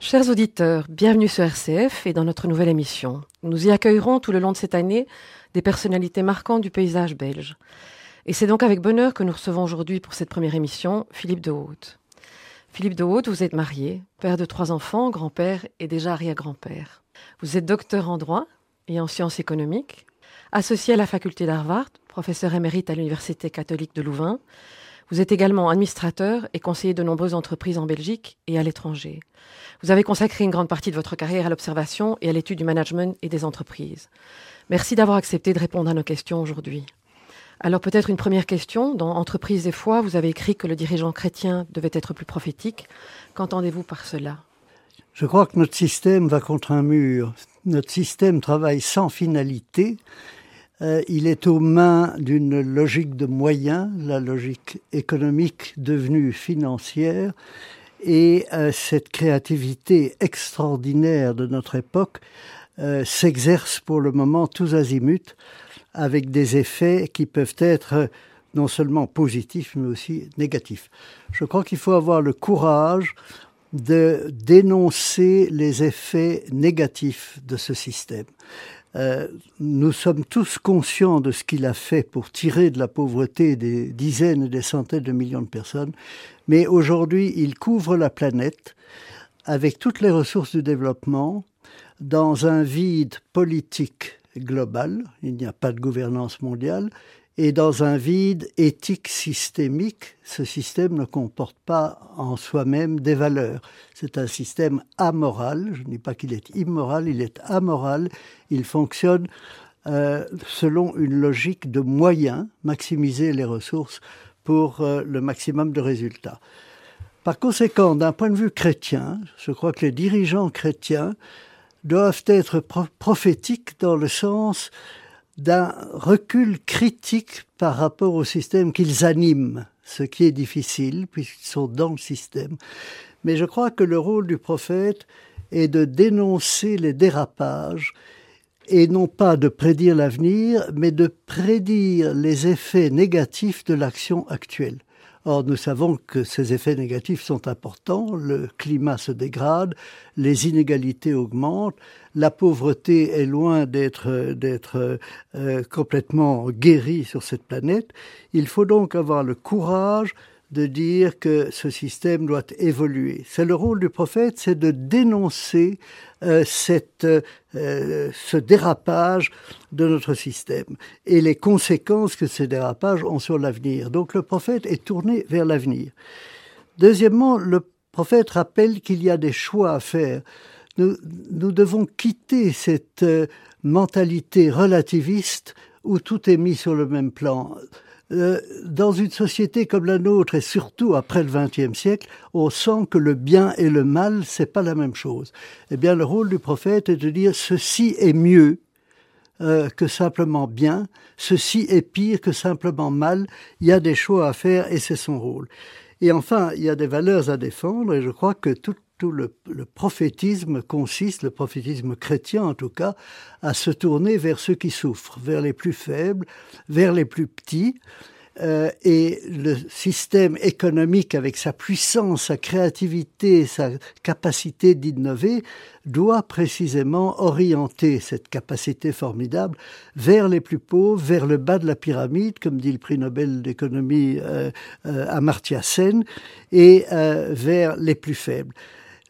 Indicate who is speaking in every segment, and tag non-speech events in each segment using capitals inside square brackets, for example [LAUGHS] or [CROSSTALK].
Speaker 1: Chers auditeurs, bienvenue sur RCF et dans notre nouvelle émission. Nous y accueillerons tout le long de cette année des personnalités marquantes du paysage belge. Et c'est donc avec bonheur que nous recevons aujourd'hui pour cette première émission Philippe de Haute. Philippe de Haute, vous êtes marié, père de trois enfants, grand-père et déjà arrière-grand-père. Vous êtes docteur en droit et en sciences économiques, associé à la faculté d'Harvard, professeur émérite à l'Université catholique de Louvain. Vous êtes également administrateur et conseiller de nombreuses entreprises en Belgique et à l'étranger. Vous avez consacré une grande partie de votre carrière à l'observation et à l'étude du management et des entreprises. Merci d'avoir accepté de répondre à nos questions aujourd'hui. Alors peut-être une première question. Dans Entreprise et foi, vous avez écrit que le dirigeant chrétien devait être plus prophétique. Qu'entendez-vous par cela?
Speaker 2: Je crois que notre système va contre un mur. Notre système travaille sans finalité. Euh, il est aux mains d'une logique de moyens, la logique économique devenue financière, et euh, cette créativité extraordinaire de notre époque euh, s'exerce pour le moment tous azimuts avec des effets qui peuvent être non seulement positifs mais aussi négatifs. Je crois qu'il faut avoir le courage de dénoncer les effets négatifs de ce système. Euh, nous sommes tous conscients de ce qu'il a fait pour tirer de la pauvreté des dizaines et des centaines de millions de personnes, mais aujourd'hui il couvre la planète avec toutes les ressources du développement dans un vide politique global, il n'y a pas de gouvernance mondiale, et dans un vide éthique systémique, ce système ne comporte pas en soi-même des valeurs. C'est un système amoral, je ne dis pas qu'il est immoral, il est amoral, il fonctionne euh, selon une logique de moyens, maximiser les ressources pour euh, le maximum de résultats. Par conséquent, d'un point de vue chrétien, je crois que les dirigeants chrétiens doivent être prophétiques dans le sens d'un recul critique par rapport au système qu'ils animent, ce qui est difficile puisqu'ils sont dans le système. Mais je crois que le rôle du prophète est de dénoncer les dérapages et non pas de prédire l'avenir, mais de prédire les effets négatifs de l'action actuelle. Or, nous savons que ces effets négatifs sont importants. Le climat se dégrade, les inégalités augmentent, la pauvreté est loin d'être euh, complètement guérie sur cette planète. Il faut donc avoir le courage de dire que ce système doit évoluer. C'est le rôle du prophète, c'est de dénoncer euh, cette, euh, ce dérapage de notre système et les conséquences que ces dérapages ont sur l'avenir. Donc le prophète est tourné vers l'avenir. Deuxièmement, le prophète rappelle qu'il y a des choix à faire. Nous, nous devons quitter cette euh, mentalité relativiste où tout est mis sur le même plan. Euh, dans une société comme la nôtre et surtout après le XXe siècle, on sent que le bien et le mal, c'est pas la même chose. Eh bien, le rôle du prophète est de dire ceci est mieux euh, que simplement bien, ceci est pire que simplement mal. Il y a des choix à faire et c'est son rôle. Et enfin, il y a des valeurs à défendre et je crois que tout tout le, prophétisme consiste, le prophétisme chrétien en tout cas, à se tourner vers ceux qui souffrent, vers les plus faibles, vers les plus petits. Euh, et le système économique, avec sa puissance, sa créativité, sa capacité d'innover, doit précisément orienter cette capacité formidable vers les plus pauvres, vers le bas de la pyramide, comme dit le prix Nobel d'économie euh, euh, Amartya Sen, et vers les plus faibles.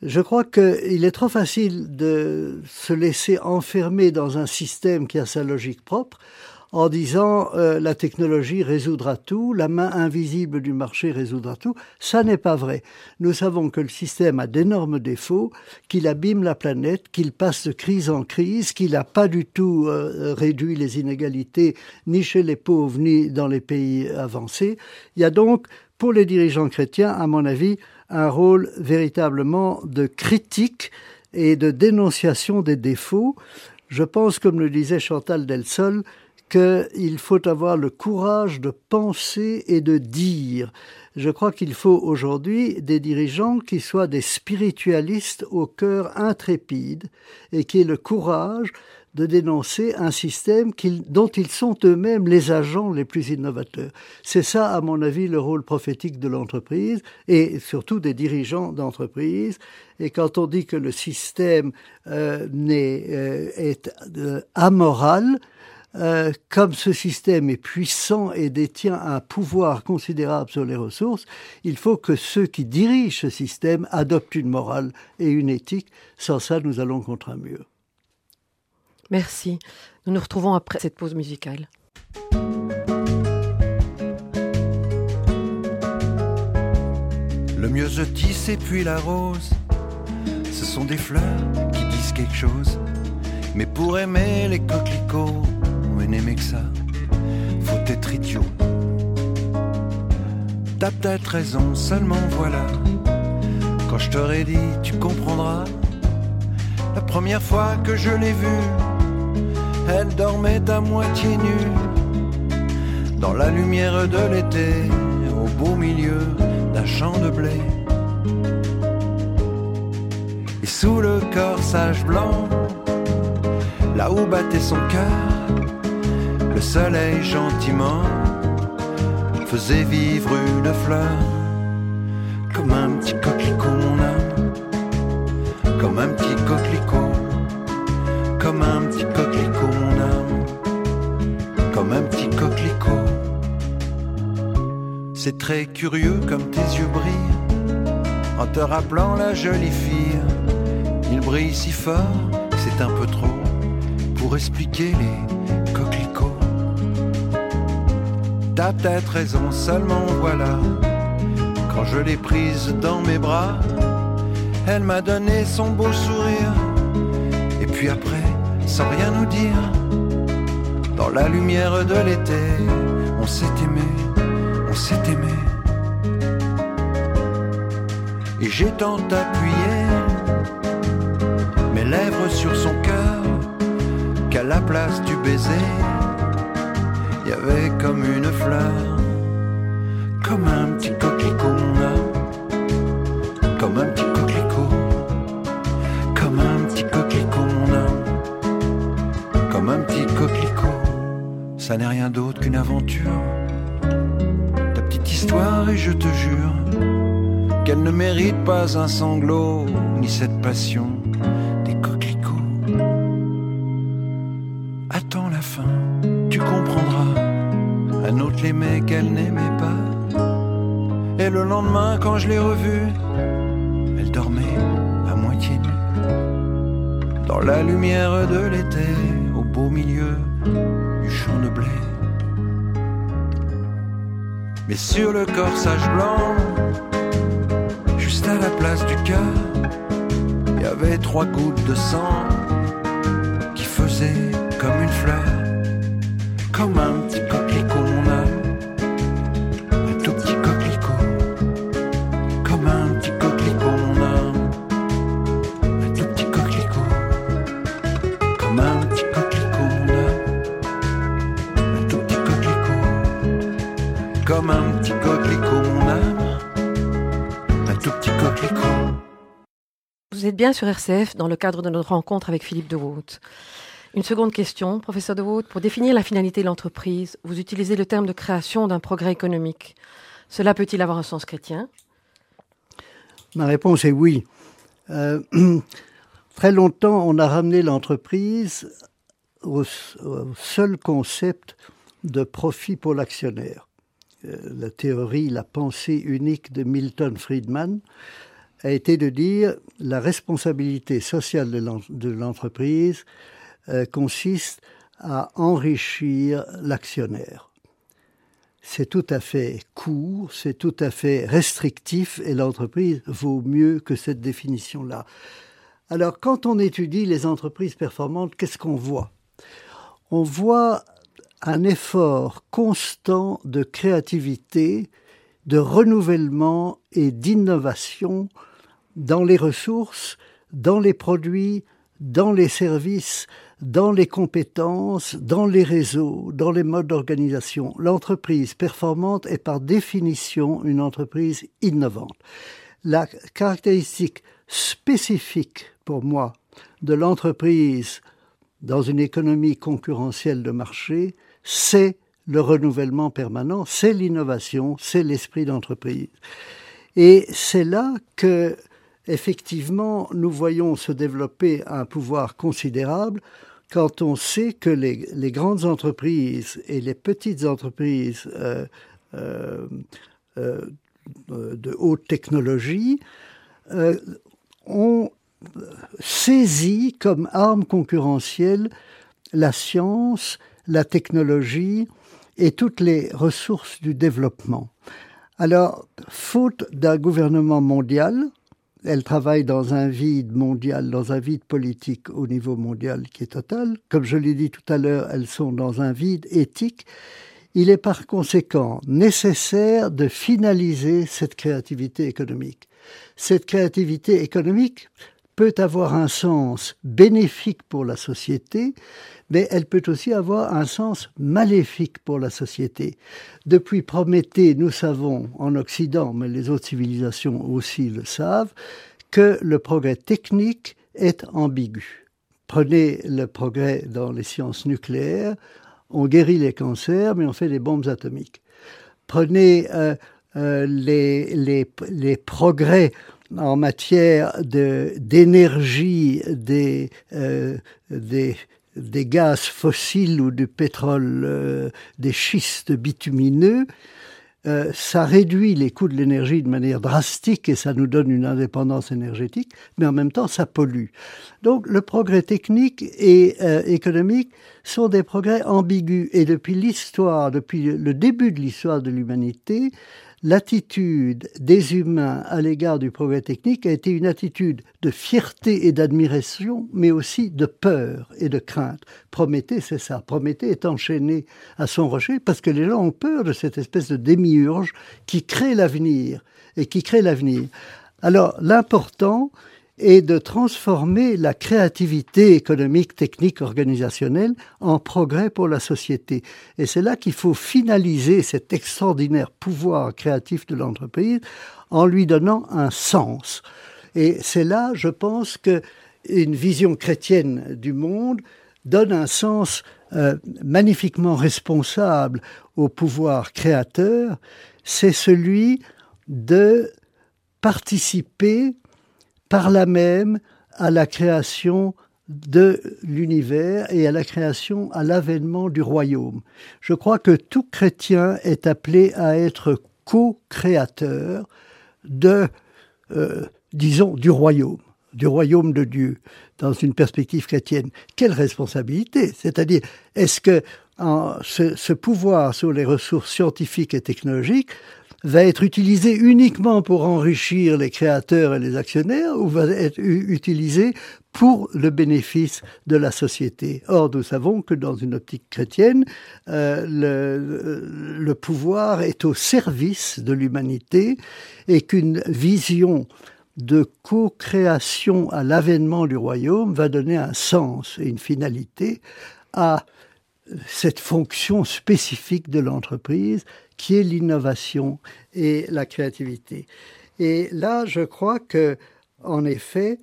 Speaker 2: Je crois qu'il est trop facile de se laisser enfermer dans un système qui a sa logique propre en disant euh, la technologie résoudra tout, la main invisible du marché résoudra tout. Ça n'est pas vrai. Nous savons que le système a d'énormes défauts, qu'il abîme la planète, qu'il passe de crise en crise, qu'il n'a pas du tout euh, réduit les inégalités ni chez les pauvres ni dans les pays avancés. Il y a donc, pour les dirigeants chrétiens, à mon avis, un rôle véritablement de critique et de dénonciation des défauts. Je pense, comme le disait Chantal Delsol, qu'il faut avoir le courage de penser et de dire. Je crois qu'il faut aujourd'hui des dirigeants qui soient des spiritualistes au cœur intrépide et qui aient le courage de dénoncer un système dont ils sont eux-mêmes les agents les plus innovateurs. C'est ça, à mon avis, le rôle prophétique de l'entreprise et surtout des dirigeants d'entreprise. Et quand on dit que le système euh, euh, est euh, amoral, euh, comme ce système est puissant et détient un pouvoir considérable sur les ressources, il faut que ceux qui dirigent ce système adoptent une morale et une éthique. Sans ça, nous allons contre un mur.
Speaker 1: Merci. Nous nous retrouvons après cette pause musicale.
Speaker 3: Le myosotis et puis la rose, ce sont des fleurs qui disent quelque chose. Mais pour aimer les coquelicots, ou n'aimer que ça, faut être idiot. T'as peut-être raison, seulement voilà. Quand je t'aurais dit, tu comprendras. La première fois que je l'ai vue, elle dormait à moitié nue dans la lumière de l'été, au beau milieu d'un champ de blé. Et sous le corsage blanc, là où battait son cœur, le soleil gentiment faisait vivre une fleur, C'est très curieux comme tes yeux brillent, en te rappelant la jolie fille. Il brille si fort, c'est un peu trop pour expliquer les coquelicots. T'as peut-être raison, seulement voilà. Quand je l'ai prise dans mes bras, elle m'a donné son beau sourire. Et puis après, sans rien nous dire, dans la lumière de l'été, on s'est aimé, on s'est aimé. Et j'ai tant appuyé mes lèvres sur son cœur qu'à la place du baiser, il y avait comme une fleur, comme un petit coquelicot, comme un petit coquelicot, comme un petit coquelicot, comme un petit coquelicot. Ça n'est rien d'autre qu'une aventure, histoire, et je te jure qu'elle ne mérite pas un sanglot, ni cette passion des coquelicots. Attends la fin, tu comprendras. Un autre l'aimait qu'elle n'aimait pas. Et le lendemain, quand je l'ai revue, elle dormait à moitié nue. Dans la lumière de l'été, au beau milieu du champ de blé. Mais sur le corsage blanc, juste à la place du cœur, il y avait trois gouttes de sang qui faisaient comme une fleur, comme un petit coquelicot, mon
Speaker 1: bien sur RCF dans le cadre de notre rencontre avec Philippe de Wout. Une seconde question, professeur de Wout. Pour définir la finalité de l'entreprise, vous utilisez le terme de création d'un progrès économique. Cela peut-il avoir un sens chrétien?
Speaker 2: Ma réponse est oui. Euh, [CLEARS THROAT] très longtemps, on a ramené l'entreprise au, seul concept de profit pour l'actionnaire. Euh, la théorie, la pensée unique de Milton Friedman a été de dire la responsabilité sociale de l'entreprise euh, consiste à enrichir l'actionnaire. C'est tout à fait court, c'est tout à fait restrictif et l'entreprise vaut mieux que cette définition-là. Alors quand on étudie les entreprises performantes, qu'est-ce qu'on voit? On voit un effort constant de créativité, de renouvellement et d'innovation dans les ressources, dans les produits, dans les services, dans les compétences, dans les réseaux, dans les modes d'organisation. L'entreprise performante est par définition une entreprise innovante. La caractéristique spécifique pour moi de l'entreprise dans une économie concurrentielle de marché, c'est le renouvellement permanent, c'est l'innovation, c'est l'esprit d'entreprise. Et c'est là que, effectivement, nous voyons se développer un pouvoir considérable quand on sait que les, grandes entreprises et les petites entreprises euh, euh, euh, de haute technologie ont saisi comme arme concurrentielle la science, la technologie et toutes les ressources du développement. Alors, faute d'un gouvernement mondial, elle travaille dans un vide mondial, dans un vide politique au niveau mondial qui est total. Comme je l'ai dit tout à l'heure, elles sont dans un vide éthique. Il est par conséquent nécessaire de finaliser cette créativité économique. Cette créativité économique peut avoir un sens bénéfique pour la société, mais elle peut aussi avoir un sens maléfique pour la société. Depuis Prométhée, nous savons en Occident, mais les autres civilisations aussi le savent, que le progrès technique est ambigu. Prenez le progrès dans les sciences nucléaires, on guérit les cancers, mais on fait des bombes atomiques. Prenez euh, euh, les, les, les progrès en matière d'énergie des, euh, des, des gaz fossiles ou du pétrole, euh, des schistes bitumineux, euh, ça réduit les coûts de l'énergie de manière drastique et ça nous donne une indépendance énergétique, mais en même temps ça pollue. Donc le progrès technique et euh, économique sont des progrès ambigus et depuis l'histoire, depuis le début de l'histoire de l'humanité, l'attitude des humains à l'égard du progrès technique a été une attitude de fierté et d'admiration, mais aussi de peur et de crainte. Prométhée, c'est ça. Prométhée est enchaîné à son rocher parce que les gens ont peur de cette espèce de démiurge qui crée l'avenir et qui crée l'avenir. Alors, l'important, et de transformer la créativité économique, technique, organisationnelle en progrès pour la société. Et c'est là qu'il faut finaliser cet extraordinaire pouvoir créatif de l'entreprise en lui donnant un sens. Et c'est là, je pense, que une vision chrétienne du monde donne un sens euh, magnifiquement responsable au pouvoir créateur, c'est celui de participer par là même à la création de l'univers et à la création, à l'avènement du royaume. Je crois que tout chrétien est appelé à être co-créateur de, euh, disons, du royaume, du royaume de Dieu, dans une perspective chrétienne. Quelle responsabilité C'est-à-dire, est-ce que ce, pouvoir sur les ressources scientifiques et technologiques va être utilisé uniquement pour enrichir les créateurs et les actionnaires ou va être utilisé pour le bénéfice de la société? Or, nous savons que dans une optique chrétienne, euh, le pouvoir est au service de l'humanité et qu'une vision de co-création à l'avènement du royaume va donner un sens et une finalité à cette fonction spécifique de l'entreprise qui est l'innovation et la créativité. Et là, je crois que, en effet,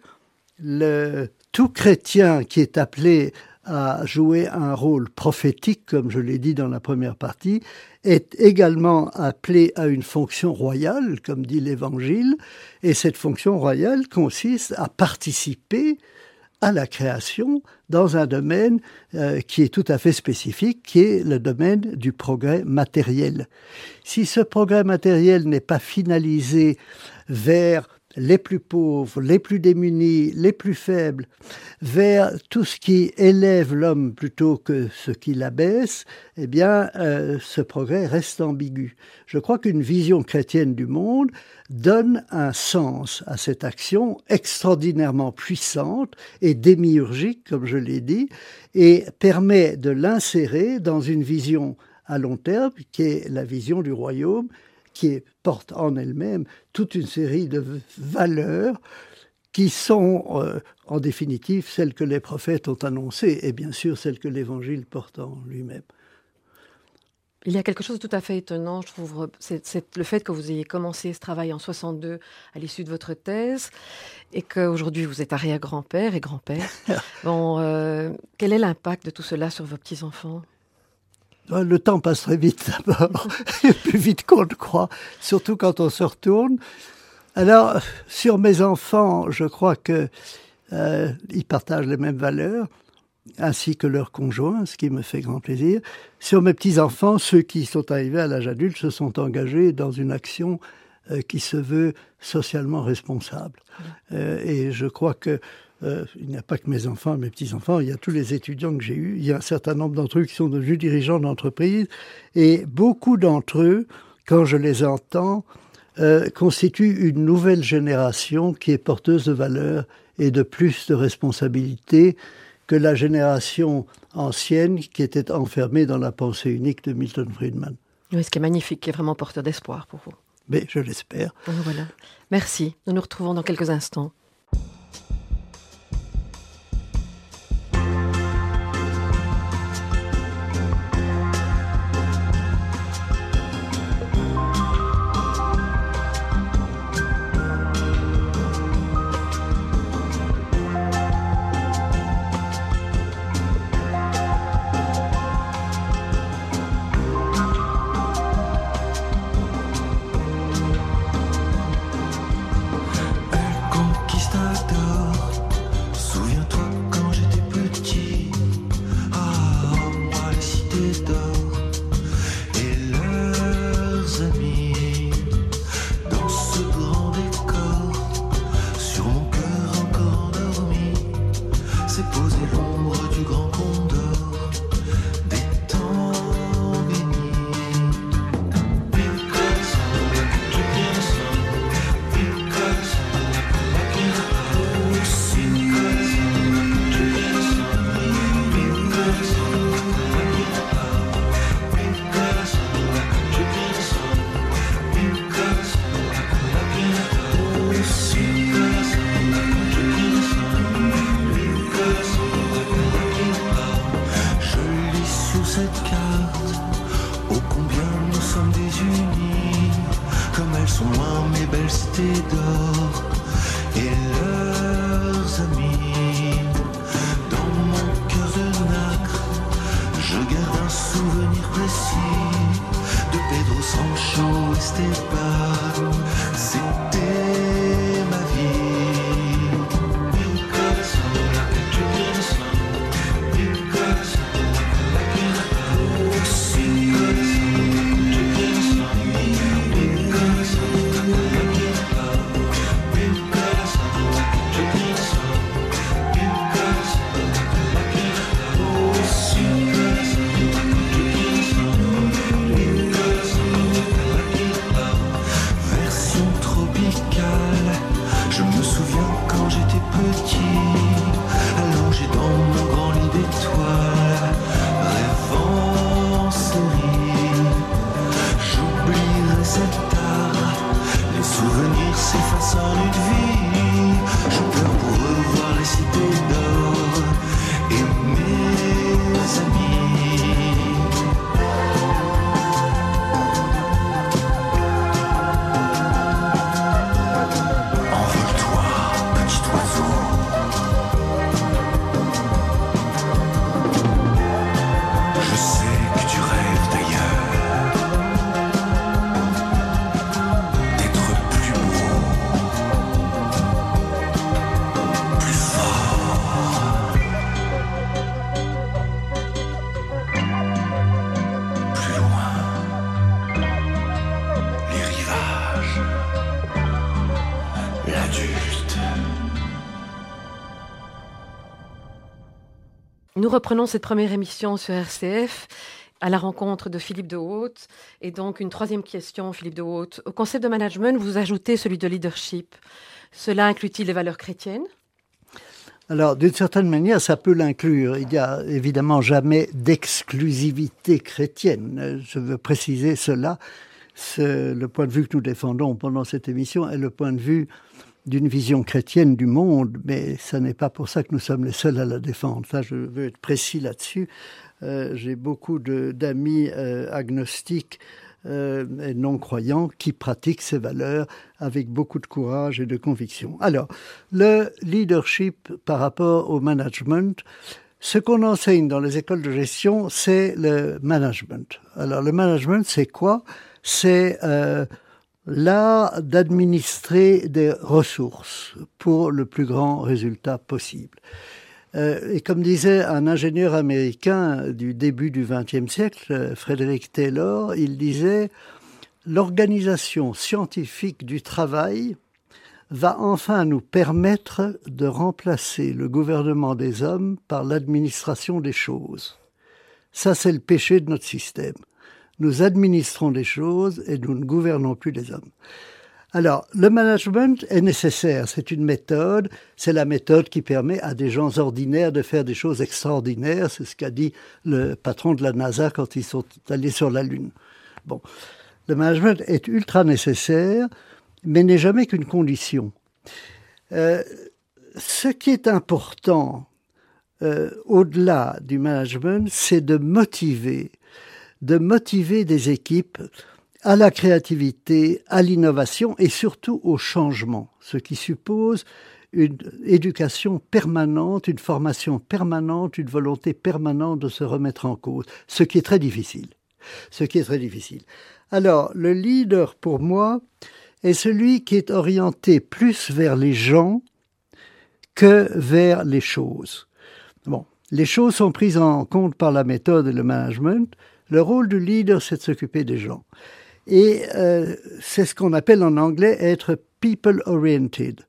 Speaker 2: le, tout chrétien qui est appelé à jouer un rôle prophétique, comme je l'ai dit dans la première partie, est également appelé à une fonction royale, comme dit l'Évangile, et cette fonction royale consiste à participer à la création dans un domaine euh, qui est tout à fait spécifique, qui est le domaine du progrès matériel. Si ce progrès matériel n'est pas finalisé vers les plus pauvres, les plus démunis, les plus faibles, vers tout ce qui élève l'homme plutôt que ce qui l'abaisse, eh bien, euh, ce progrès reste ambigu. Je crois qu'une vision chrétienne du monde donne un sens à cette action extraordinairement puissante et démiurgique, comme je l'ai dit, et permet de l'insérer dans une vision à long terme, qui est la vision du royaume, qui porte en elle-même toute une série de valeurs qui sont euh, en définitive celles que les prophètes ont annoncées et bien sûr celles que l'Évangile porte en lui-même.
Speaker 1: Il y a quelque chose de tout à fait étonnant, je trouve, c'est le fait que vous ayez commencé ce travail en 62 à l'issue de votre thèse et qu'aujourd'hui vous êtes arrière-grand-père et grand-père. [LAUGHS] bon, euh, quel est l'impact de tout cela sur vos petits-enfants?
Speaker 2: Le temps passe très vite [LAUGHS] d'abord, plus vite qu'on le croit, surtout quand on se retourne. Alors, sur mes enfants, je crois que euh, ils partagent les mêmes valeurs, ainsi que leurs conjoints, ce qui me fait grand plaisir. Sur mes petits-enfants, ceux qui sont arrivés à l'âge adulte se sont engagés dans une action euh, qui se veut socialement responsable. Euh, et je crois que euh, il n'y a pas que mes enfants, mes petits-enfants, il y a tous les étudiants que j'ai eus, il y a un certain nombre d'entre eux qui sont devenus dirigeants d'entreprise, et beaucoup d'entre eux, quand je les entends, euh, constituent une nouvelle génération qui est porteuse de valeurs et de plus de responsabilités que la génération ancienne qui était enfermée dans la pensée unique de Milton Friedman.
Speaker 1: Oui, ce qui est magnifique, qui est vraiment porteur d'espoir pour vous.
Speaker 2: Mais je l'espère.
Speaker 1: Voilà. Merci. Nous nous retrouvons dans quelques instants. Reprenons cette première émission sur RCF à la rencontre de Philippe de Haute. Et donc, une troisième question, Philippe de Haute. Au concept de management, vous ajoutez celui de leadership. Cela inclut-il les valeurs chrétiennes?
Speaker 2: Alors, d'une certaine manière, ça peut l'inclure. Il n'y a évidemment jamais d'exclusivité chrétienne. Je veux préciser cela. Le point de vue que nous défendons pendant cette émission est le point de vue d'une vision chrétienne du monde, mais ce n'est pas pour ça que nous sommes les seuls à la défendre. Je veux être précis là-dessus. Euh, J'ai beaucoup d'amis euh, agnostiques euh, et non croyants qui pratiquent ces valeurs avec beaucoup de courage et de conviction. Alors, le leadership par rapport au management, ce qu'on enseigne dans les écoles de gestion, c'est le management. Alors, le management, c'est quoi? C'est l'art d'administrer des ressources pour le plus grand résultat possible. Euh, et comme disait un ingénieur américain du début du XXe siècle, euh, Frédéric Taylor, il disait l'organisation scientifique du travail va enfin nous permettre de remplacer le gouvernement des hommes par l'administration des choses. Ça, c'est le péché de notre système nous administrons des choses et nous ne gouvernons plus les hommes. Alors, le management est nécessaire, c'est une méthode, c'est la méthode qui permet à des gens ordinaires de faire des choses extraordinaires, c'est ce qu'a dit le patron de la NASA quand ils sont allés sur la Lune. Bon, le management est ultra nécessaire, mais n'est jamais qu'une condition. Euh, ce qui est important euh, au-delà du management, c'est de motiver de motiver des équipes à la créativité, à l'innovation et surtout au changement, ce qui suppose une éducation permanente, une formation permanente, une volonté permanente de se remettre en cause, ce qui est très difficile. Ce qui est très difficile. Alors, le leader, pour moi, est celui qui est orienté plus vers les gens que vers les choses. Bon, les choses sont prises en compte par la méthode et le management, le rôle du leader, c'est de s'occuper des gens. Et euh, c'est ce qu'on appelle en anglais être people-oriented.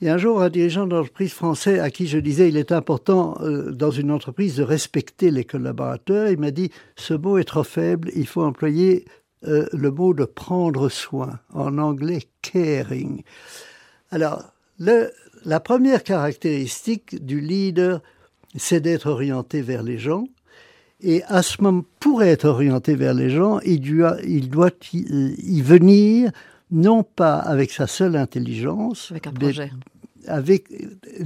Speaker 2: Et un jour, un dirigeant d'entreprise français à qui je disais il est important euh, dans une entreprise de respecter les collaborateurs, il m'a dit ce mot est trop faible, il faut employer euh, le mot de prendre soin, en anglais caring. Alors, la première caractéristique du leader, c'est d'être orienté vers les gens. Et à ce moment, pour être orienté vers les gens, il doit, il doit y, venir non pas avec sa seule intelligence,
Speaker 1: avec un projet,
Speaker 2: avec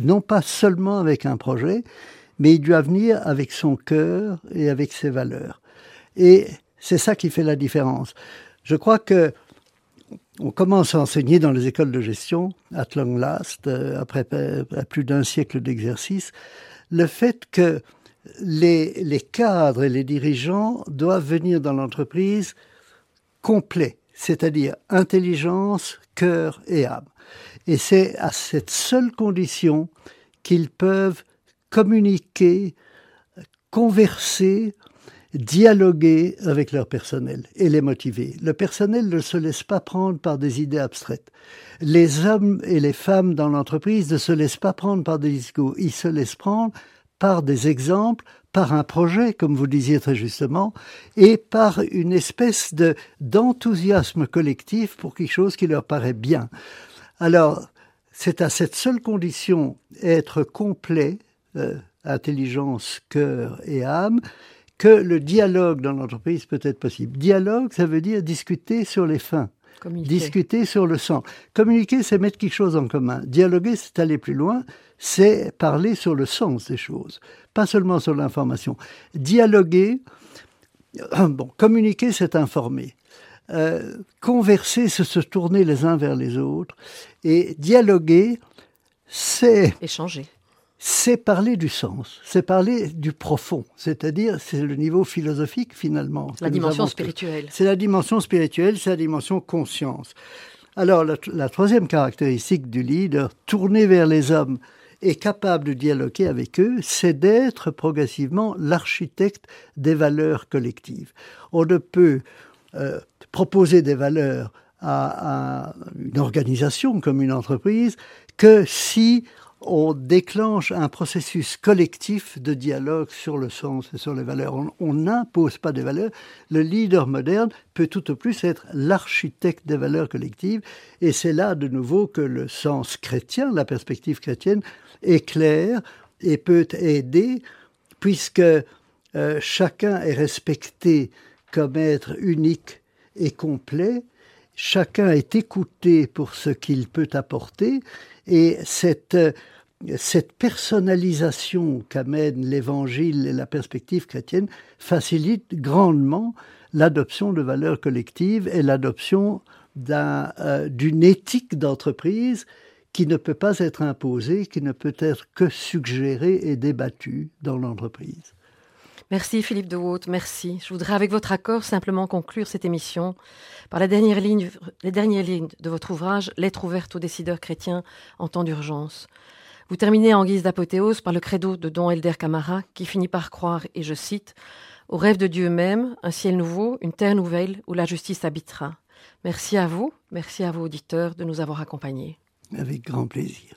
Speaker 2: non pas seulement avec un projet, mais il doit venir avec son cœur et avec ses valeurs. Et c'est ça qui fait la différence. Je crois que on commence à enseigner dans les écoles de gestion, at long last, euh, après plus d'un siècle d'exercice, le fait que les, cadres et les dirigeants doivent venir dans l'entreprise complet, c'est-à-dire intelligence, cœur et âme. Et c'est à cette seule condition qu'ils peuvent communiquer, converser, dialoguer avec leur personnel et les motiver. Le personnel ne se laisse pas prendre par des idées abstraites. Les hommes et les femmes dans l'entreprise ne se laissent pas prendre par des discours. Ils se laissent prendre par des exemples, par un projet, comme vous disiez très justement, et par une espèce de d'enthousiasme collectif pour quelque chose qui leur paraît bien. Alors, c'est à cette seule condition, être complet, euh, intelligence, cœur et âme, que le dialogue dans l'entreprise peut être possible. Dialogue, ça veut dire discuter sur les fins. Discuter sur le sens. Communiquer, c'est mettre quelque chose en commun. Dialoguer, c'est aller plus loin, c'est parler sur le sens des choses, pas seulement sur l'information. Dialoguer, bon, communiquer, c'est informer. Euh, converser, c'est se tourner les uns vers les autres. Et dialoguer, c'est...
Speaker 1: Échanger
Speaker 2: c'est parler du sens, c'est parler du profond, c'est-à-dire c'est le niveau philosophique finalement.
Speaker 1: La dimension spirituelle.
Speaker 2: C'est la dimension spirituelle, c'est la dimension conscience. Alors la, troisième caractéristique du leader, tourné vers les hommes et capable de dialoguer avec eux, c'est d'être progressivement l'architecte des valeurs collectives. On ne peut euh, proposer des valeurs à, à une organisation comme une entreprise que si on déclenche un processus collectif de dialogue sur le sens et sur les valeurs. On n'impose pas des valeurs. Le leader moderne peut tout au plus être l'architecte des valeurs collectives. Et c'est là de nouveau que le sens chrétien, la perspective chrétienne, est clair et peut aider, puisque euh, chacun est respecté comme être unique et complet
Speaker 4: chacun est écouté pour ce qu'il peut apporter et cette personnalisation qu'amène l'évangile et la perspective chrétienne facilite grandement l'adoption de valeurs collectives et l'adoption euh, d'une éthique d'entreprise qui ne peut pas être imposée, qui ne peut être que suggérée et débattue dans l'entreprise.
Speaker 5: Merci Philippe de Haute, merci. Je voudrais avec votre accord simplement conclure cette émission par la dernière ligne, les dernières lignes de votre ouvrage, Lettre ouverte aux décideurs chrétiens en temps d'urgence. Vous terminez en guise d'apothéose par le credo de Don Elder Camara qui finit par croire, et je cite, au rêve de Dieu même, un ciel nouveau, une terre nouvelle où la justice habitera. Merci à vous, merci à vos auditeurs de nous avoir accompagnés.
Speaker 4: Avec grand plaisir.